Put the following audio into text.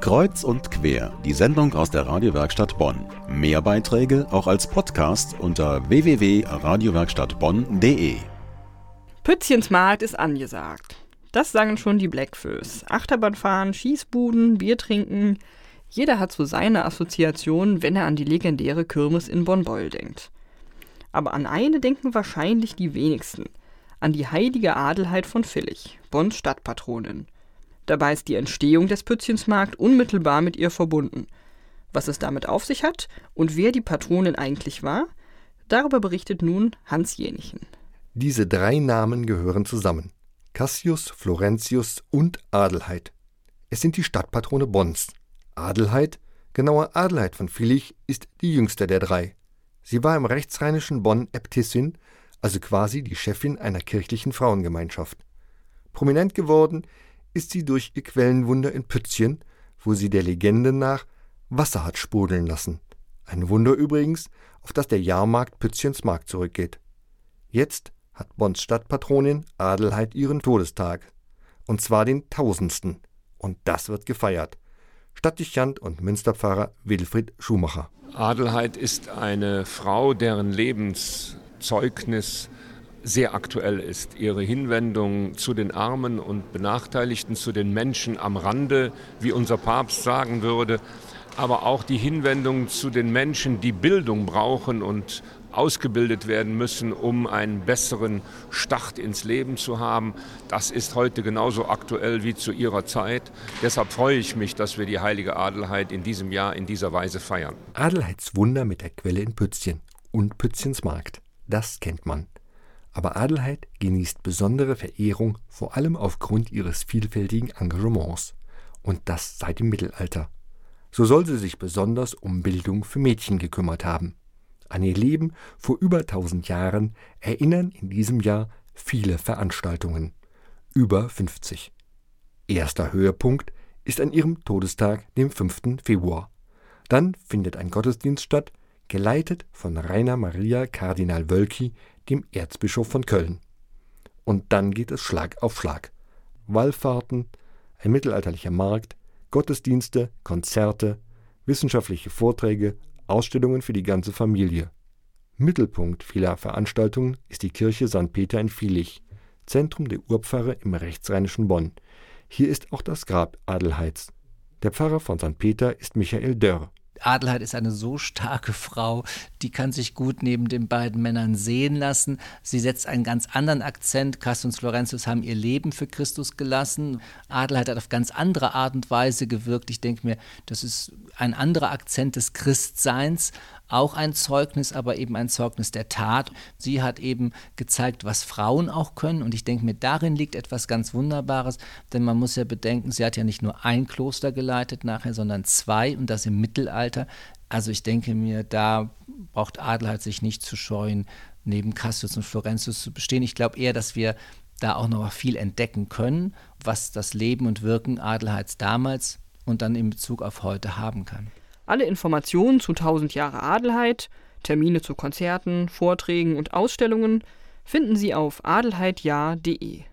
Kreuz und quer, die Sendung aus der Radiowerkstatt Bonn. Mehr Beiträge auch als Podcast unter www.radiowerkstattbonn.de. Pützchensmarkt ist angesagt. Das sagen schon die Blackfoes. Achterbahn fahren, Schießbuden, Bier trinken. Jeder hat so seine Assoziation, wenn er an die legendäre Kirmes in Bonn-Beul denkt. Aber an eine denken wahrscheinlich die wenigsten. An die heilige Adelheid von Villig, Bonns Stadtpatronin. Dabei ist die Entstehung des Pützchensmarkt unmittelbar mit ihr verbunden. Was es damit auf sich hat und wer die Patronin eigentlich war, darüber berichtet nun Hans Jenichen. Diese drei Namen gehören zusammen. Cassius, Florentius und Adelheid. Es sind die Stadtpatrone Bonns. Adelheid, genauer Adelheid von Villig, ist die jüngste der drei. Sie war im rechtsrheinischen Bonn Äbtissin, also quasi die Chefin einer kirchlichen Frauengemeinschaft. Prominent geworden ist sie durch ihr Quellenwunder in Pützchen, wo sie der Legende nach Wasser hat sprudeln lassen. Ein Wunder übrigens, auf das der Jahrmarkt Pützchens Markt zurückgeht. Jetzt hat Bonns Stadtpatronin Adelheid ihren Todestag. Und zwar den tausendsten. Und das wird gefeiert. Stadtdechant und Münsterpfarrer Wilfried Schumacher. Adelheid ist eine Frau, deren Lebenszeugnis sehr aktuell ist. Ihre Hinwendung zu den Armen und Benachteiligten, zu den Menschen am Rande, wie unser Papst sagen würde, aber auch die Hinwendung zu den Menschen, die Bildung brauchen und ausgebildet werden müssen, um einen besseren Start ins Leben zu haben. Das ist heute genauso aktuell wie zu ihrer Zeit. Deshalb freue ich mich, dass wir die heilige Adelheid in diesem Jahr in dieser Weise feiern. Adelheidswunder mit der Quelle in Pützchen und Pützchens Markt. Das kennt man. Aber Adelheid genießt besondere Verehrung, vor allem aufgrund ihres vielfältigen Engagements. Und das seit dem Mittelalter. So soll sie sich besonders um Bildung für Mädchen gekümmert haben. An ihr Leben vor über tausend Jahren erinnern in diesem Jahr viele Veranstaltungen. Über 50. Erster Höhepunkt ist an ihrem Todestag, dem 5. Februar. Dann findet ein Gottesdienst statt, geleitet von Rainer Maria Kardinal Wölki, dem Erzbischof von Köln. Und dann geht es Schlag auf Schlag. Wallfahrten, ein mittelalterlicher Markt, Gottesdienste, Konzerte, wissenschaftliche Vorträge, Ausstellungen für die ganze Familie. Mittelpunkt vieler Veranstaltungen ist die Kirche St. Peter in Vielich, Zentrum der Urpfarre im rechtsrheinischen Bonn. Hier ist auch das Grab Adelheids. Der Pfarrer von St. Peter ist Michael Dörr. Adelheid ist eine so starke Frau, die kann sich gut neben den beiden Männern sehen lassen. Sie setzt einen ganz anderen Akzent. Cassius und Florentius haben ihr Leben für Christus gelassen. Adelheid hat auf ganz andere Art und Weise gewirkt. Ich denke mir, das ist ein anderer Akzent des Christseins, auch ein Zeugnis, aber eben ein Zeugnis der Tat. Sie hat eben gezeigt, was Frauen auch können und ich denke mir, darin liegt etwas ganz Wunderbares, denn man muss ja bedenken, sie hat ja nicht nur ein Kloster geleitet nachher, sondern zwei und das im Mittelalter. Also ich denke mir, da braucht Adelheid sich nicht zu scheuen, neben Cassius und Florentius zu bestehen. Ich glaube eher, dass wir da auch noch viel entdecken können, was das Leben und Wirken Adelheids damals und dann in Bezug auf heute haben kann. Alle Informationen zu 1000 Jahre Adelheid, Termine zu Konzerten, Vorträgen und Ausstellungen finden Sie auf adelheidjahr.de.